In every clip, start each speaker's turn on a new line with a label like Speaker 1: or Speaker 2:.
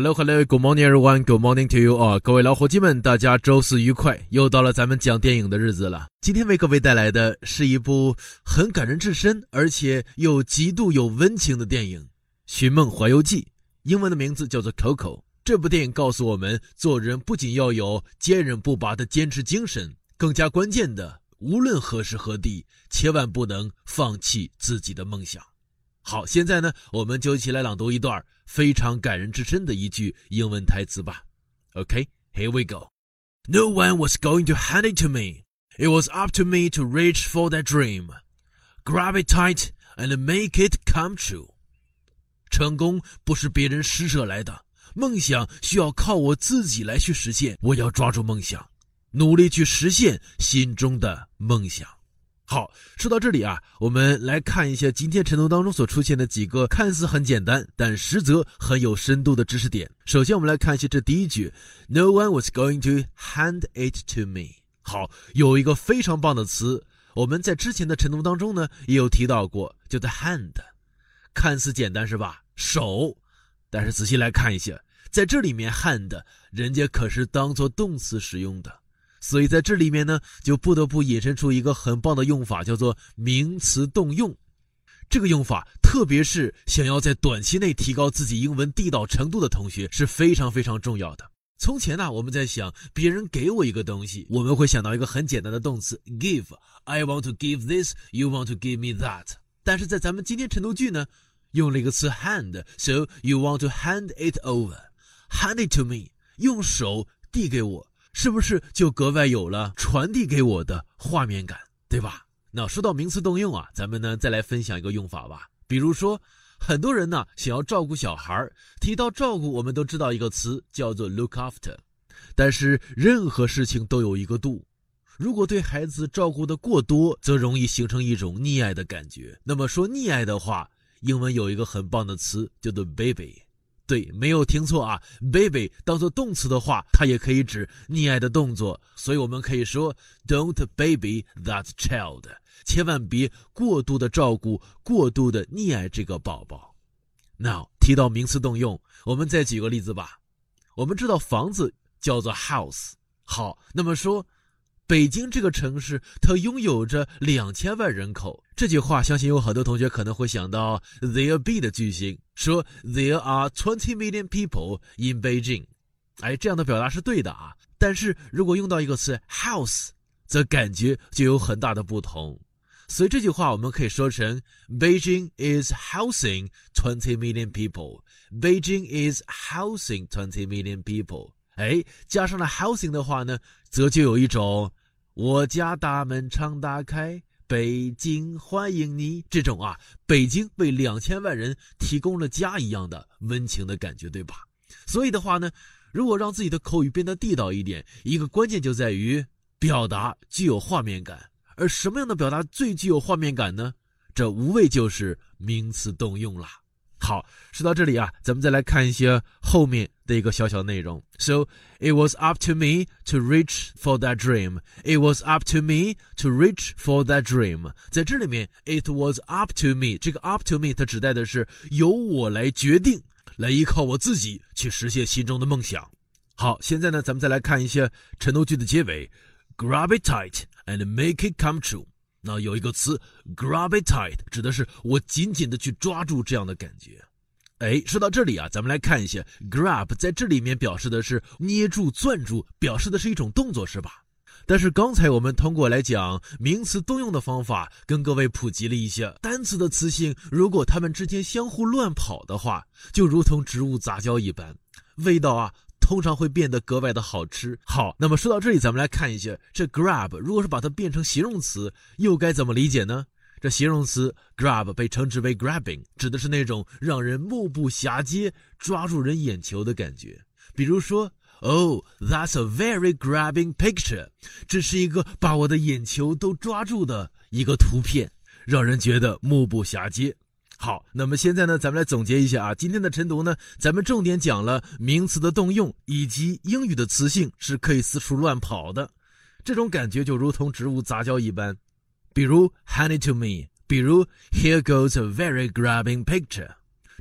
Speaker 1: Hello, hello, good morning, everyone. Good morning to you all. 各位老伙计们，大家周四愉快！又到了咱们讲电影的日子了。今天为各位带来的是一部很感人至深，而且又极度有温情的电影《寻梦环游记》，英文的名字叫做《Coco》。这部电影告诉我们，做人不仅要有坚韧不拔的坚持精神，更加关键的，无论何时何地，千万不能放弃自己的梦想。好，现在呢，我们就一起来朗读一段非常感人至深的一句英文台词吧。OK，here、we go. No one was going to hand it to me. It was up to me to reach for that dream, grab it tight, and make it come true. 成功不是别人施舍来的，梦想需要靠我自己来去实现。我要抓住梦想，努力去实现心中的梦想。好，说到这里啊，我们来看一下今天晨读当中所出现的几个看似很简单，但实则很有深度的知识点。首先，我们来看一下这第一句：No one was going to hand it to me。好，有一个非常棒的词，我们在之前的晨读当中呢也有提到过，叫做 hand。看似简单是吧？手，但是仔细来看一下，在这里面 hand 人家可是当做动词使用的。所以在这里面呢，就不得不引申出一个很棒的用法，叫做名词动用。这个用法，特别是想要在短期内提高自己英文地道程度的同学，是非常非常重要的。从前呢，我们在想别人给我一个东西，我们会想到一个很简单的动词 give。I want to give this, you want to give me that。但是在咱们今天晨读句呢，用了一个词 hand，so you want to hand it over，hand it to me，用手递给我。是不是就格外有了传递给我的画面感，对吧？那说到名词动用啊，咱们呢再来分享一个用法吧。比如说，很多人呢想要照顾小孩提到照顾，我们都知道一个词叫做 look after。但是任何事情都有一个度，如果对孩子照顾的过多，则容易形成一种溺爱的感觉。那么说溺爱的话，英文有一个很棒的词叫做 baby。对，没有听错啊，baby 当做动词的话，它也可以指溺爱的动作，所以我们可以说 don't baby that child，千万别过度的照顾、过度的溺爱这个宝宝。Now 提到名词动用，我们再举个例子吧。我们知道房子叫做 house，好，那么说。北京这个城市，它拥有着两千万人口。这句话，相信有很多同学可能会想到 there be 的句型，说 there are twenty million people in Beijing。哎，这样的表达是对的啊。但是如果用到一个词 house，则感觉就有很大的不同。所以这句话我们可以说成 Beijing is housing twenty million people。Beijing is housing twenty million people。哎，加上了 housing 的话呢，则就有一种。我家大门常打开，北京欢迎你。这种啊，北京为两千万人提供了家一样的温情的感觉，对吧？所以的话呢，如果让自己的口语变得地道一点，一个关键就在于表达具有画面感。而什么样的表达最具有画面感呢？这无非就是名词动用了。好，说到这里啊，咱们再来看一些后面的一个小小内容。So it was up to me to reach for that dream. It was up to me to reach for that dream. 在这里面，it was up to me 这个 up to me 它指代的是由我来决定，来依靠我自己去实现心中的梦想。好，现在呢，咱们再来看一下陈读句的结尾：grab it tight and make it come true。那有一个词 grab it tight，指的是我紧紧的去抓住这样的感觉。哎，说到这里啊，咱们来看一下 grab 在这里面表示的是捏住、攥住，表示的是一种动作，是吧？但是刚才我们通过来讲名词动用的方法，跟各位普及了一下单词的词性，如果它们之间相互乱跑的话，就如同植物杂交一般，味道啊。通常会变得格外的好吃。好，那么说到这里，咱们来看一下这 grab，如果是把它变成形容词，又该怎么理解呢？这形容词 grab 被称之为 grabbing，指的是那种让人目不暇接、抓住人眼球的感觉。比如说，Oh, that's a very grabbing picture，这是一个把我的眼球都抓住的一个图片，让人觉得目不暇接。好，那么现在呢，咱们来总结一下啊。今天的晨读呢，咱们重点讲了名词的动用，以及英语的词性是可以四处乱跑的，这种感觉就如同植物杂交一般。比如 hand it to me，比如 here goes a very grabbing picture。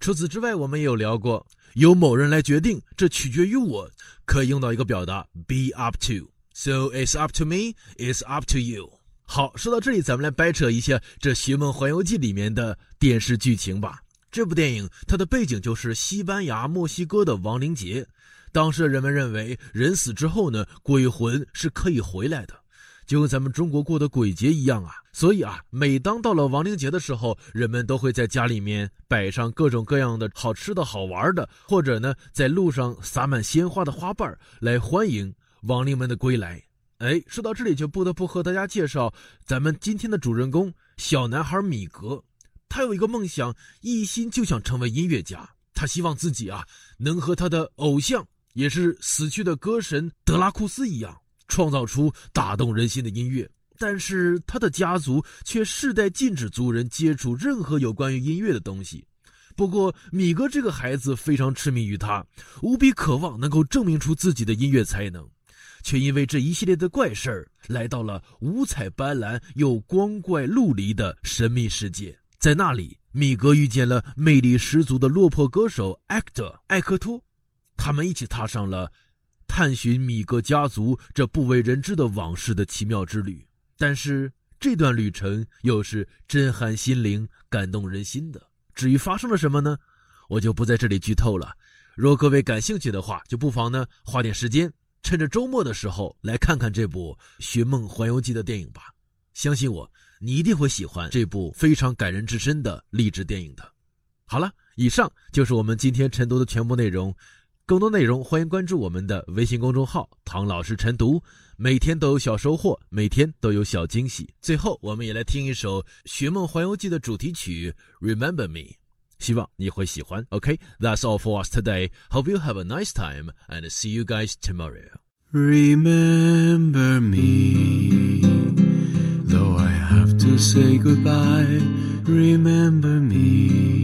Speaker 1: 除此之外，我们也有聊过由某人来决定，这取决于我，可以用到一个表达 be up to。So it's up to me, it's up to you。好，说到这里，咱们来掰扯一下这《寻梦环游记》里面的电视剧情吧。这部电影它的背景就是西班牙、墨西哥的亡灵节。当时人们认为，人死之后呢，鬼魂是可以回来的，就跟咱们中国过的鬼节一样啊。所以啊，每当到了亡灵节的时候，人们都会在家里面摆上各种各样的好吃的好玩的，或者呢，在路上撒满鲜花的花瓣来欢迎亡灵们的归来。哎，说到这里，就不得不和大家介绍咱们今天的主人公小男孩米格。他有一个梦想，一心就想成为音乐家。他希望自己啊，能和他的偶像，也是死去的歌神德拉库斯一样，创造出打动人心的音乐。但是他的家族却世代禁止族人接触任何有关于音乐的东西。不过，米格这个孩子非常痴迷于他，无比渴望能够证明出自己的音乐才能，却因为这一系列的怪事儿，来到了五彩斑斓又光怪陆离的神秘世界。在那里，米格遇见了魅力十足的落魄歌手艾克特艾克托，他们一起踏上了探寻米格家族这不为人知的往事的奇妙之旅。但是这段旅程又是震撼心灵、感动人心的。至于发生了什么呢？我就不在这里剧透了。若各位感兴趣的话，就不妨呢花点时间，趁着周末的时候来看看这部《寻梦环游记》的电影吧。相信我。你一定会喜欢这部非常感人至深的励志电影的。好了，以上就是我们今天晨读的全部内容。更多内容欢迎关注我们的微信公众号“唐老师晨读”，每天都有小收获，每天都有小惊喜。最后，我们也来听一首《寻梦环游记》的主题曲《Remember Me》，希望你会喜欢。OK，that's all for us today. Hope you have a nice time and see you guys tomorrow.
Speaker 2: Remember me. Though I have to say goodbye, remember me.